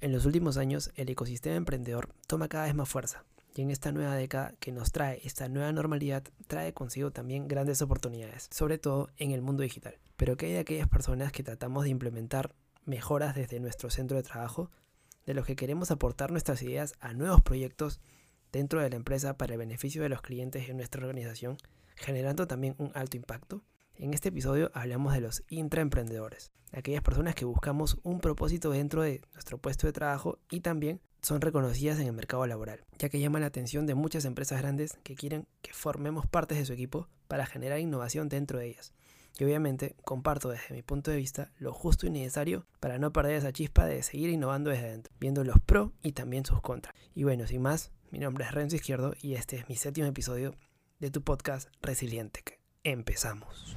En los últimos años, el ecosistema emprendedor toma cada vez más fuerza, y en esta nueva década que nos trae esta nueva normalidad, trae consigo también grandes oportunidades, sobre todo en el mundo digital. Pero ¿qué hay de aquellas personas que tratamos de implementar mejoras desde nuestro centro de trabajo? De los que queremos aportar nuestras ideas a nuevos proyectos dentro de la empresa para el beneficio de los clientes en nuestra organización, generando también un alto impacto. En este episodio hablamos de los intraemprendedores, aquellas personas que buscamos un propósito dentro de nuestro puesto de trabajo y también son reconocidas en el mercado laboral, ya que llaman la atención de muchas empresas grandes que quieren que formemos partes de su equipo para generar innovación dentro de ellas. Y obviamente comparto desde mi punto de vista lo justo y necesario para no perder esa chispa de seguir innovando desde dentro, viendo los pros y también sus contras. Y bueno, sin más, mi nombre es Renzo Izquierdo y este es mi séptimo episodio de tu podcast Resiliente. Empezamos.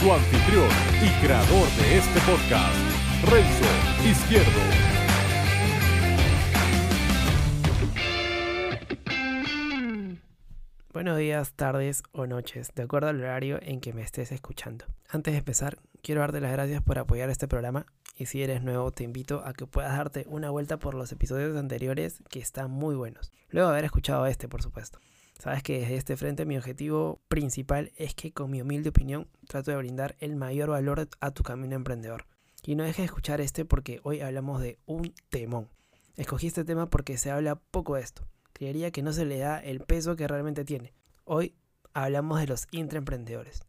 su anfitrión y creador de este podcast, Renzo Izquierdo. Buenos días, tardes o noches, de acuerdo al horario en que me estés escuchando. Antes de empezar, quiero darte las gracias por apoyar este programa y si eres nuevo te invito a que puedas darte una vuelta por los episodios anteriores que están muy buenos. Luego de haber escuchado este, por supuesto. Sabes que desde este frente mi objetivo principal es que con mi humilde opinión trato de brindar el mayor valor a tu camino emprendedor. Y no dejes de escuchar este porque hoy hablamos de un temón. Escogí este tema porque se habla poco de esto. Creería que no se le da el peso que realmente tiene. Hoy hablamos de los intraemprendedores.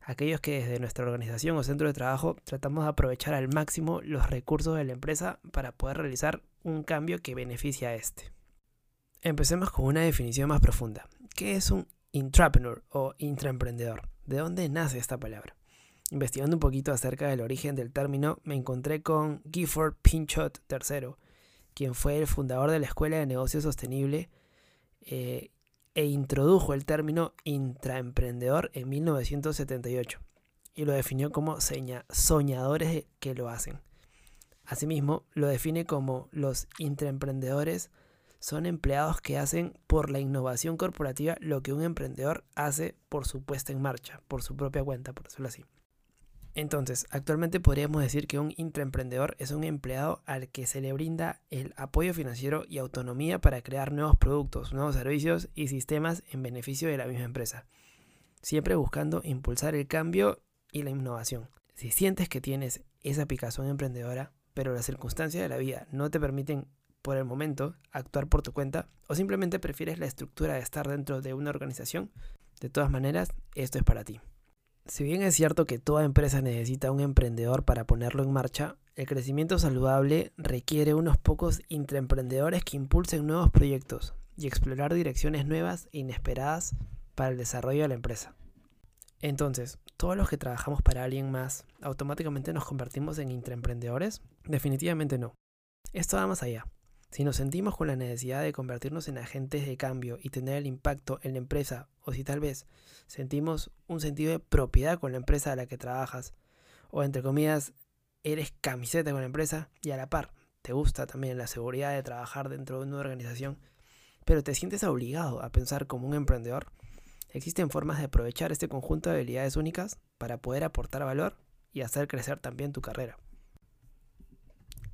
Aquellos que desde nuestra organización o centro de trabajo tratamos de aprovechar al máximo los recursos de la empresa para poder realizar un cambio que beneficie a este. Empecemos con una definición más profunda. ¿Qué es un intrapreneur o intraemprendedor? ¿De dónde nace esta palabra? Investigando un poquito acerca del origen del término, me encontré con Gifford Pinchot III, quien fue el fundador de la Escuela de Negocio Sostenible eh, e introdujo el término intraemprendedor en 1978 y lo definió como soñadores que lo hacen. Asimismo, lo define como los intraemprendedores son empleados que hacen por la innovación corporativa lo que un emprendedor hace por su puesta en marcha, por su propia cuenta, por decirlo así. Entonces, actualmente podríamos decir que un intraemprendedor es un empleado al que se le brinda el apoyo financiero y autonomía para crear nuevos productos, nuevos servicios y sistemas en beneficio de la misma empresa, siempre buscando impulsar el cambio y la innovación. Si sientes que tienes esa picazón emprendedora, pero las circunstancias de la vida no te permiten por el momento actuar por tu cuenta o simplemente prefieres la estructura de estar dentro de una organización, de todas maneras, esto es para ti. Si bien es cierto que toda empresa necesita un emprendedor para ponerlo en marcha, el crecimiento saludable requiere unos pocos intraemprendedores que impulsen nuevos proyectos y explorar direcciones nuevas e inesperadas para el desarrollo de la empresa. Entonces, ¿todos los que trabajamos para alguien más automáticamente nos convertimos en intraemprendedores? Definitivamente no. Esto va más allá. Si nos sentimos con la necesidad de convertirnos en agentes de cambio y tener el impacto en la empresa, o si tal vez sentimos un sentido de propiedad con la empresa a la que trabajas, o entre comillas, eres camiseta con la empresa y a la par te gusta también la seguridad de trabajar dentro de una organización, pero te sientes obligado a pensar como un emprendedor, existen formas de aprovechar este conjunto de habilidades únicas para poder aportar valor y hacer crecer también tu carrera.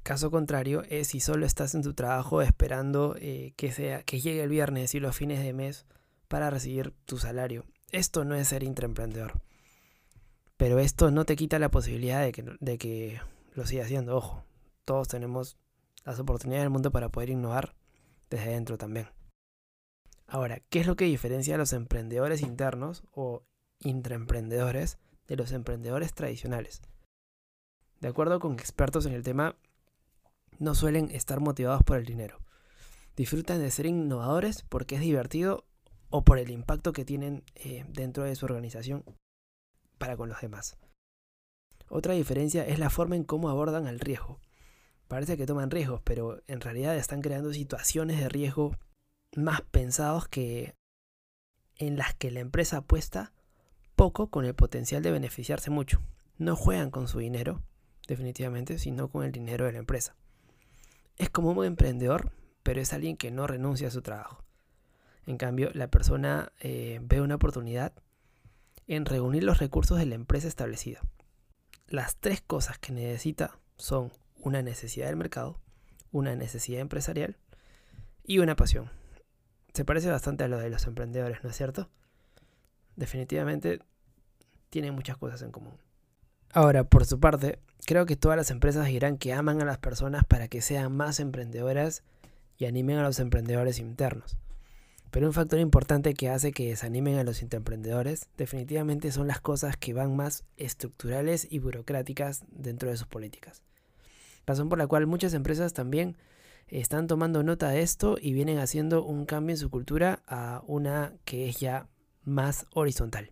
Caso contrario es si solo estás en tu trabajo esperando eh, que, sea, que llegue el viernes y los fines de mes para recibir tu salario. Esto no es ser intraemprendedor. Pero esto no te quita la posibilidad de que, de que lo sigas haciendo. Ojo, todos tenemos las oportunidades del mundo para poder innovar desde dentro también. Ahora, ¿qué es lo que diferencia a los emprendedores internos o intraemprendedores de los emprendedores tradicionales? De acuerdo con expertos en el tema, no suelen estar motivados por el dinero. Disfrutan de ser innovadores porque es divertido o por el impacto que tienen eh, dentro de su organización para con los demás. Otra diferencia es la forma en cómo abordan el riesgo. parece que toman riesgos, pero en realidad están creando situaciones de riesgo más pensados que en las que la empresa apuesta poco con el potencial de beneficiarse mucho. No juegan con su dinero, definitivamente, sino con el dinero de la empresa. Es como un emprendedor, pero es alguien que no renuncia a su trabajo. En cambio, la persona eh, ve una oportunidad en reunir los recursos de la empresa establecida. Las tres cosas que necesita son una necesidad del mercado, una necesidad empresarial y una pasión. Se parece bastante a lo de los emprendedores, ¿no es cierto? Definitivamente tienen muchas cosas en común. Ahora, por su parte, creo que todas las empresas dirán que aman a las personas para que sean más emprendedoras y animen a los emprendedores internos. Pero un factor importante que hace que desanimen a los emprendedores definitivamente son las cosas que van más estructurales y burocráticas dentro de sus políticas. Razón por la cual muchas empresas también están tomando nota de esto y vienen haciendo un cambio en su cultura a una que es ya más horizontal.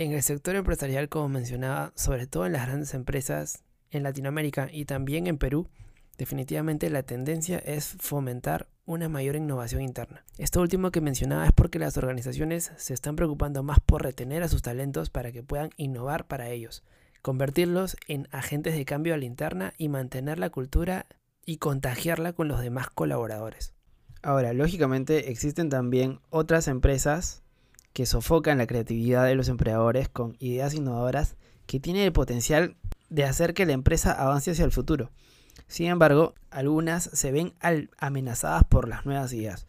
En el sector empresarial, como mencionaba, sobre todo en las grandes empresas en Latinoamérica y también en Perú, definitivamente la tendencia es fomentar una mayor innovación interna. Esto último que mencionaba es porque las organizaciones se están preocupando más por retener a sus talentos para que puedan innovar para ellos, convertirlos en agentes de cambio a la interna y mantener la cultura y contagiarla con los demás colaboradores. Ahora, lógicamente existen también otras empresas que sofocan la creatividad de los empleadores con ideas innovadoras que tienen el potencial de hacer que la empresa avance hacia el futuro. Sin embargo, algunas se ven amenazadas por las nuevas ideas,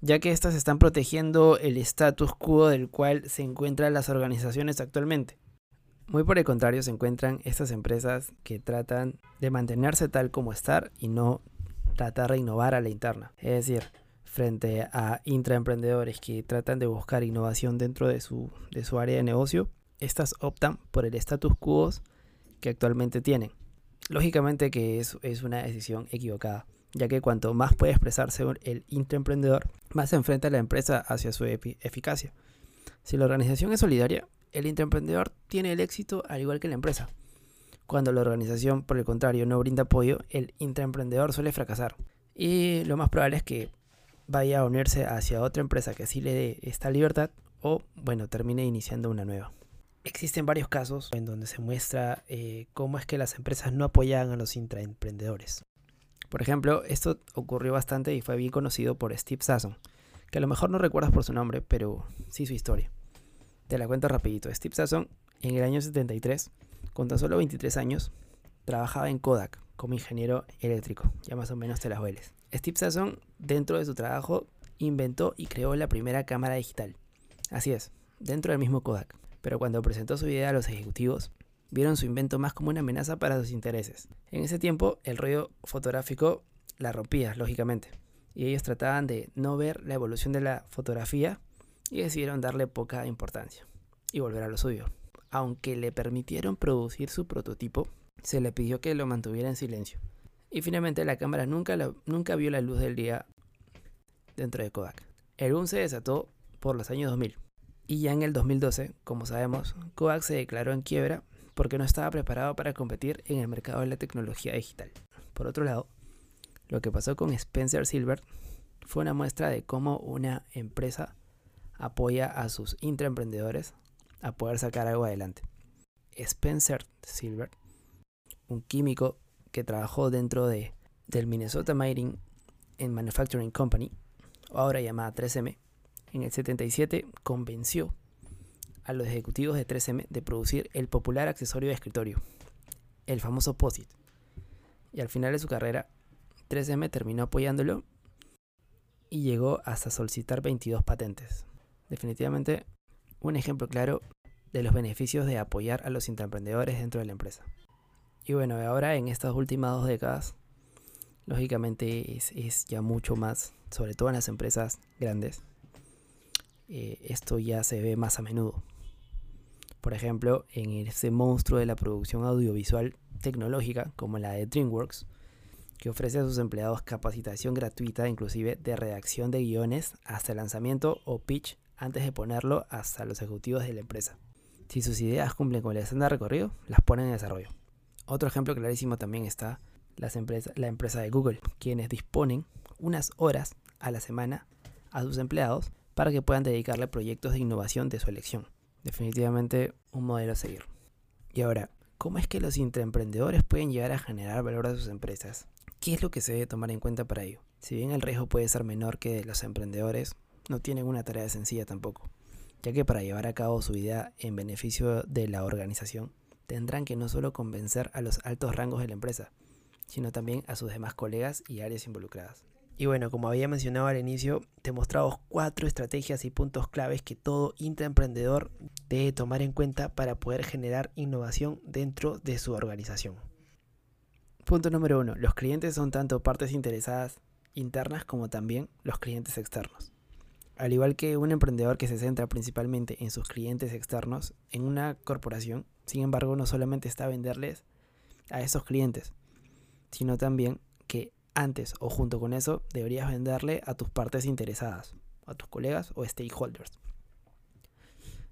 ya que éstas están protegiendo el status quo del cual se encuentran las organizaciones actualmente. Muy por el contrario, se encuentran estas empresas que tratan de mantenerse tal como estar y no tratar de innovar a la interna. Es decir, frente a intraemprendedores que tratan de buscar innovación dentro de su, de su área de negocio, estas optan por el status quo que actualmente tienen. Lógicamente que es, es una decisión equivocada, ya que cuanto más puede expresarse el intraemprendedor, más se enfrenta la empresa hacia su eficacia. Si la organización es solidaria, el intraemprendedor tiene el éxito al igual que la empresa. Cuando la organización, por el contrario, no brinda apoyo, el intraemprendedor suele fracasar. Y lo más probable es que vaya a unirse hacia otra empresa que sí le dé esta libertad o, bueno, termine iniciando una nueva. Existen varios casos en donde se muestra eh, cómo es que las empresas no apoyan a los intraemprendedores. Por ejemplo, esto ocurrió bastante y fue bien conocido por Steve Sasson, que a lo mejor no recuerdas por su nombre, pero sí su historia. Te la cuento rapidito. Steve Sasson, en el año 73, con tan solo 23 años, trabajaba en Kodak como ingeniero eléctrico. Ya más o menos te las hueles. Steve Sasson, dentro de su trabajo, inventó y creó la primera cámara digital. Así es, dentro del mismo Kodak. Pero cuando presentó su idea a los ejecutivos, vieron su invento más como una amenaza para sus intereses. En ese tiempo, el rollo fotográfico la rompía, lógicamente. Y ellos trataban de no ver la evolución de la fotografía y decidieron darle poca importancia y volver a lo suyo. Aunque le permitieron producir su prototipo, se le pidió que lo mantuviera en silencio y finalmente la cámara nunca, nunca vio la luz del día dentro de Kodak. El boom se desató por los años 2000. Y ya en el 2012, como sabemos, Kodak se declaró en quiebra porque no estaba preparado para competir en el mercado de la tecnología digital. Por otro lado, lo que pasó con Spencer Silver fue una muestra de cómo una empresa apoya a sus intraemprendedores a poder sacar algo adelante. Spencer Silver, un químico que trabajó dentro de, del Minnesota Mining and Manufacturing Company, ahora llamada 3M, en el 77 convenció a los ejecutivos de 3M de producir el popular accesorio de escritorio, el famoso POSIT. Y al final de su carrera, 3M terminó apoyándolo y llegó hasta solicitar 22 patentes. Definitivamente un ejemplo claro de los beneficios de apoyar a los intraemprendedores dentro de la empresa. Y bueno, ahora en estas últimas dos décadas, lógicamente es, ya mucho más, sobre todo en las empresas grandes, eh, esto ya se ve más a menudo. Por ejemplo, en ese monstruo de la producción audiovisual tecnológica, como la de DreamWorks, que ofrece a sus empleados capacitación gratuita, inclusive de redacción de guiones hasta el lanzamiento o pitch antes de ponerlo hasta los ejecutivos de la empresa. Si sus ideas cumplen con el estándar recorrido, las ponen en desarrollo. Otro ejemplo clarísimo también está las la empresa de Google, quienes disponen unas horas a la semana a sus empleados para que puedan dedicarle proyectos de innovación de su elección. Definitivamente un modelo a seguir. Y ahora, ¿cómo es que los intraemprendedores pueden llegar a generar valor a sus empresas? ¿Qué es lo que se debe tomar en cuenta para ello? Si bien el riesgo puede ser menor que los emprendedores, no tienen una tarea sencilla tampoco, ya que para llevar a cabo su idea en beneficio de la organización, tendrán que no solo convencer a los altos rangos de la empresa, sino también a sus demás colegas y áreas involucradas. Y bueno, como había mencionado al inicio, te mostramos cuatro estrategias y puntos claves que todo intraemprendedor debe tomar en cuenta para poder generar innovación dentro de su organización. Punto número uno. Los clientes son tanto partes interesadas internas como también los clientes externos. Al igual que un emprendedor que se centra principalmente en sus clientes externos, en una corporación, sin embargo, no solamente está venderles a esos clientes, sino también que antes o junto con eso deberías venderle a tus partes interesadas, a tus colegas o stakeholders.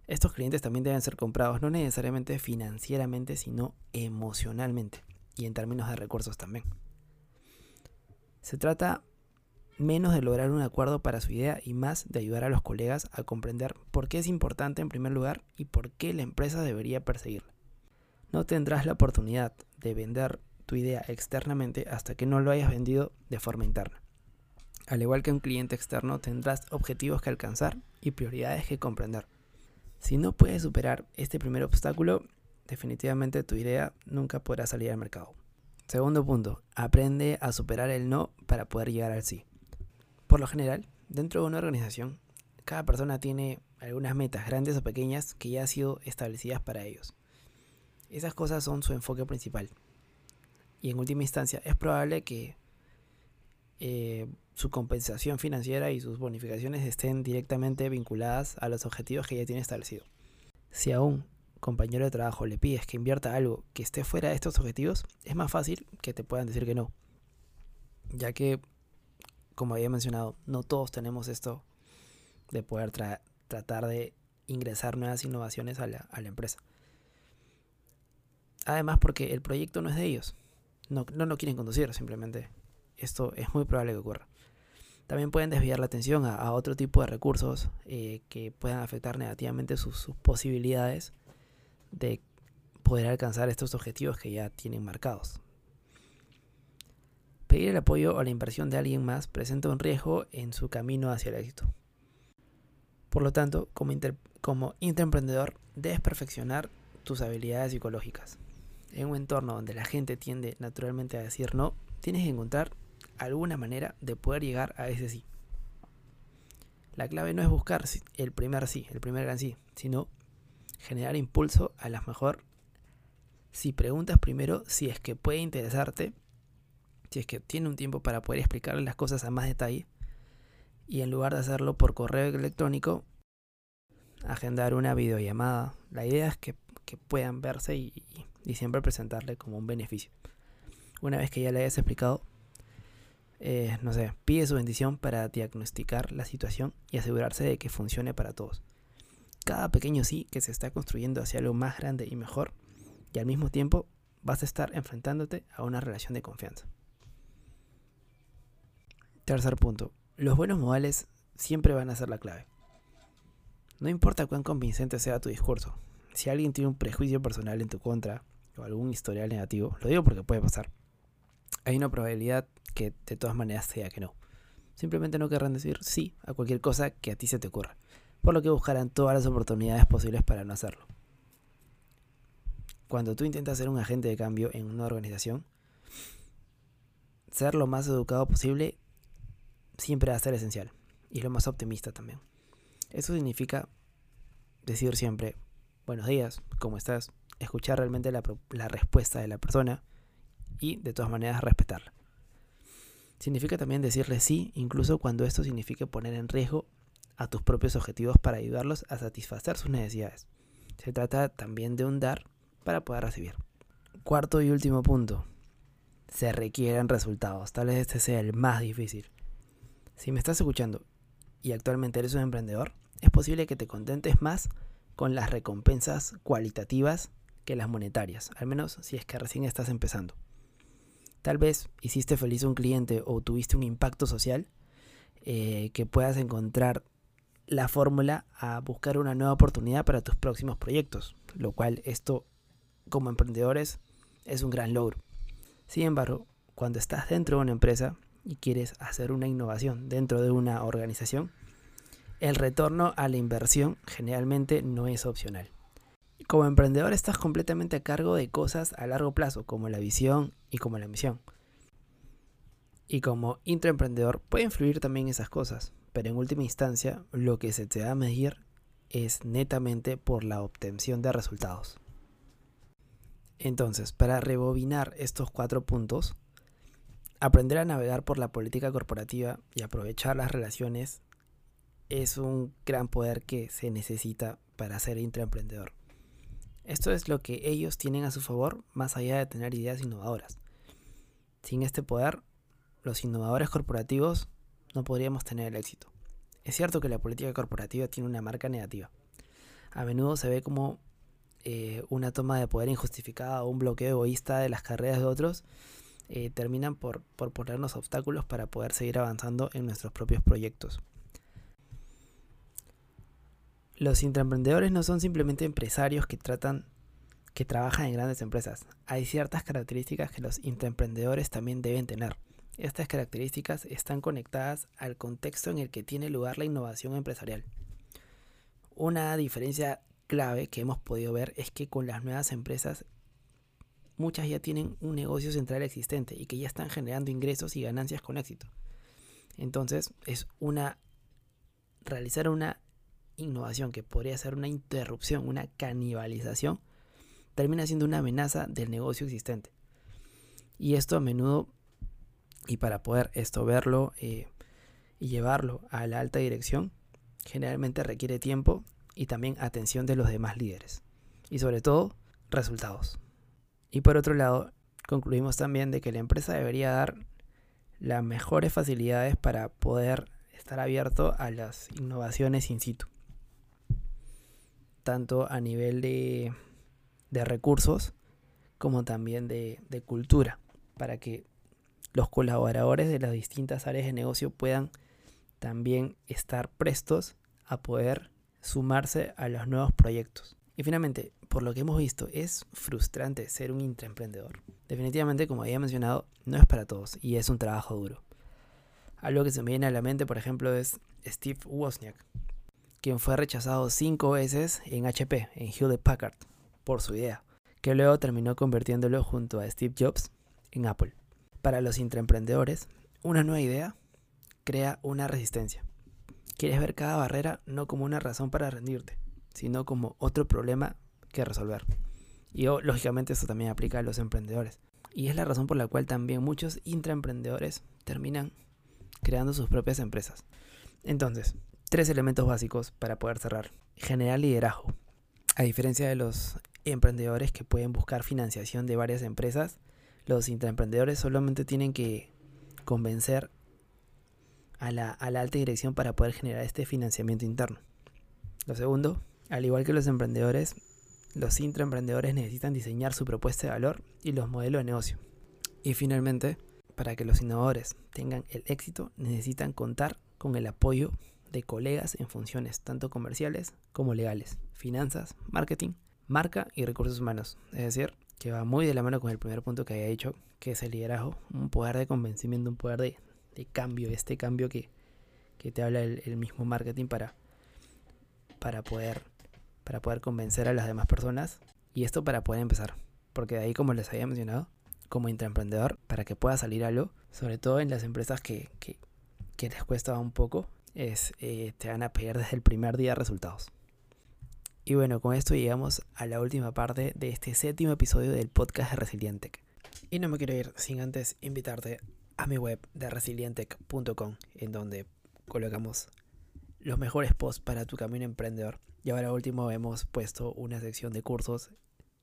Estos clientes también deben ser comprados no necesariamente financieramente, sino emocionalmente y en términos de recursos también. Se trata menos de lograr un acuerdo para su idea y más de ayudar a los colegas a comprender por qué es importante en primer lugar y por qué la empresa debería perseguirla. No tendrás la oportunidad de vender tu idea externamente hasta que no lo hayas vendido de forma interna. Al igual que un cliente externo tendrás objetivos que alcanzar y prioridades que comprender. Si no puedes superar este primer obstáculo, definitivamente tu idea nunca podrá salir al mercado. Segundo punto, aprende a superar el no para poder llegar al sí. Por lo general, dentro de una organización, cada persona tiene algunas metas grandes o pequeñas que ya han sido establecidas para ellos. Esas cosas son su enfoque principal. Y en última instancia, es probable que eh, su compensación financiera y sus bonificaciones estén directamente vinculadas a los objetivos que ya tiene establecido. Si a un compañero de trabajo le pides que invierta algo que esté fuera de estos objetivos, es más fácil que te puedan decir que no. Ya que como había mencionado, no todos tenemos esto de poder tratar de ingresar nuevas innovaciones a la, empresa. Además, porque el proyecto no es de ellos. No, no lo quieren conducir, simplemente. Esto es muy probable que ocurra. También pueden desviar la atención a, otro tipo de recursos eh, que puedan afectar negativamente sus posibilidades de poder alcanzar estos objetivos que ya tienen marcados. Pedir el apoyo o la inversión de alguien más presenta un riesgo en su camino hacia el éxito. Por lo tanto, como, intraemprendedor, debes perfeccionar tus habilidades psicológicas. En un entorno donde la gente tiende naturalmente a decir no, tienes que encontrar alguna manera de poder llegar a ese sí. La clave no es buscar el primer sí, el primer gran sí, sino generar impulso a la mejor si preguntas primero si es que puede interesarte si es que tiene un tiempo para poder explicarle las cosas a más detalle, y en lugar de hacerlo por correo electrónico, agendar una videollamada. La idea es que, puedan verse y, siempre presentarle como un beneficio. Una vez que ya le hayas explicado, eh, no sé, pide su bendición para diagnosticar la situación y asegurarse de que funcione para todos. Cada pequeño sí que se está construyendo hacia algo más grande y mejor, y al mismo tiempo vas a estar enfrentándote a una relación de confianza. Tercer punto. Los buenos modales siempre van a ser la clave. No importa cuán convincente sea tu discurso. Si alguien tiene un prejuicio personal en tu contra o algún historial negativo, lo digo porque puede pasar. Hay una probabilidad que de todas maneras sea que no. Simplemente no querrán decir sí a cualquier cosa que a ti se te ocurra, por lo que buscarán todas las oportunidades posibles para no hacerlo. Cuando tú intentas ser un agente de cambio en una organización, ser lo más educado posible siempre va a ser esencial y lo más optimista también. Eso significa decir siempre buenos días, ¿cómo estás? Escuchar realmente la, respuesta de la persona y de todas maneras respetarla. Significa también decirle sí, incluso cuando esto signifique poner en riesgo a tus propios objetivos para ayudarlos a satisfacer sus necesidades. Se trata también de un dar para poder recibir. Cuarto y último punto. Se requieren resultados. Tal vez este sea el más difícil. Si me estás escuchando y actualmente eres un emprendedor, es posible que te contentes más con las recompensas cualitativas que las monetarias, al menos si es que recién estás empezando. Tal vez hiciste feliz a un cliente o tuviste un impacto social eh, que puedas encontrar la fórmula a buscar una nueva oportunidad para tus próximos proyectos, lo cual esto como emprendedores es un gran logro. Sin embargo, cuando estás dentro de una empresa y quieres hacer una innovación dentro de una organización, el retorno a la inversión generalmente no es opcional. Como emprendedor estás completamente a cargo de cosas a largo plazo, como la visión y como la misión. Y como intraemprendedor puede influir también esas cosas, pero en última instancia lo que se te va a medir es netamente por la obtención de resultados. Entonces, para rebobinar estos cuatro puntos, aprender a navegar por la política corporativa y aprovechar las relaciones es un gran poder que se necesita para ser intraemprendedor. Esto es lo que ellos tienen a su favor más allá de tener ideas innovadoras. Sin este poder, los innovadores corporativos no podríamos tener el éxito. Es cierto que la política corporativa tiene una marca negativa. A menudo se ve como eh, una toma de poder injustificada o un bloqueo egoísta de las carreras de otros eh, terminan por, por ponernos obstáculos para poder seguir avanzando en nuestros propios proyectos. Los intraemprendedores no son simplemente empresarios que tratan que trabajan en grandes empresas. Hay ciertas características que los intraemprendedores también deben tener. Estas características están conectadas al contexto en el que tiene lugar la innovación empresarial. Una diferencia clave que hemos podido ver es que con las nuevas empresas muchas ya tienen un negocio central existente y que ya están generando ingresos y ganancias con éxito. Entonces es una realizar una innovación que podría ser una interrupción, una canibalización, termina siendo una amenaza del negocio existente. Y esto a menudo y para poder esto verlo eh, y llevarlo a la alta dirección, generalmente requiere tiempo y también atención de los demás líderes. Y sobre todo, resultados. Y por otro lado, concluimos también de que la empresa debería dar las mejores facilidades para poder estar abierto a las innovaciones in situ. Tanto a nivel de, recursos como también de cultura. Para que los colaboradores de las distintas áreas de negocio puedan también estar prestos a poder sumarse a los nuevos proyectos. Y finalmente, por lo que hemos visto, es frustrante ser un intraemprendedor. Definitivamente, como había mencionado, no es para todos y es un trabajo duro. Algo que se me viene a la mente, por ejemplo, es Steve Wozniak, quien fue rechazado cinco veces en HP, en Hewlett Packard, por su idea, que luego terminó convirtiéndolo junto a Steve Jobs en Apple. Para los intraemprendedores, una nueva idea crea una resistencia. Quieres ver cada barrera no como una razón para rendirte, sino como otro problema que resolver. Y oh, lógicamente esto también aplica a los emprendedores. Y es la razón por la cual también muchos intraemprendedores terminan creando sus propias empresas. Entonces, tres elementos básicos para poder cerrar. Generar liderazgo. A diferencia de los emprendedores que pueden buscar financiación de varias empresas, los intraemprendedores solamente tienen que convencer a la, alta dirección para poder generar este financiamiento interno. Lo segundo, al igual que los emprendedores, los intraemprendedores necesitan diseñar su propuesta de valor y los modelos de negocio. Y finalmente, para que los innovadores tengan el éxito, necesitan contar con el apoyo de colegas en funciones tanto comerciales como legales, finanzas, marketing, marca y recursos humanos. Es decir, que va muy de la mano con el primer punto que había dicho, que es el liderazgo, un poder de convencimiento, un poder de, cambio, este cambio que, te habla el, mismo marketing para, para, poder, para poder convencer a las demás personas y esto para poder empezar, porque de ahí como les había mencionado, como intraemprendedor, para que pueda salir algo, sobre todo en las empresas que, que, les cuesta un poco, es, eh, te van a pedir desde el primer día resultados. Y bueno, con esto llegamos a la última parte de este séptimo episodio del podcast de Resilientec. Y no me quiero ir sin antes invitarte a mi web de resilientec.com, en donde colocamos los mejores posts para tu camino emprendedor. Y ahora último hemos puesto una sección de cursos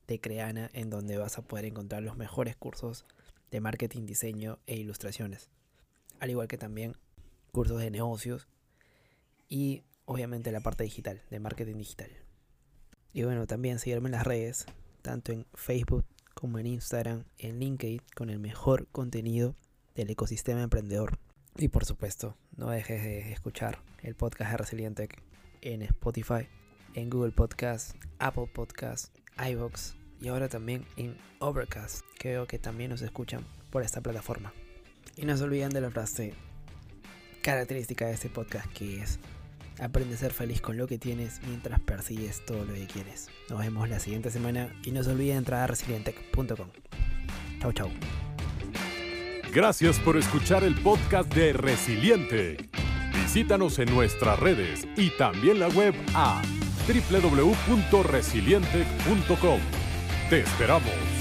de Creana en donde vas a poder encontrar los mejores cursos de marketing, diseño e ilustraciones. Al igual que también cursos de negocios y obviamente la parte digital, de marketing digital. Y bueno, también seguirme en las redes, tanto en Facebook como en Instagram, en LinkedIn, con el mejor contenido del ecosistema emprendedor. Y por supuesto, no dejes de escuchar el podcast de Resiliente en Spotify, en Google Podcast, Apple Podcast, iVoox y ahora también en Overcast, que veo que también nos escuchan por esta plataforma. Y no se olviden de la frase característica de este podcast que es aprende a ser feliz con lo que tienes mientras persigues todo lo que quieres. Nos vemos la siguiente semana y no se olviden entrar a resilientech.com. Chau chau. Gracias por escuchar el podcast de Resiliente. Visítanos en nuestras redes y también la web a www.resiliente.com. Te esperamos.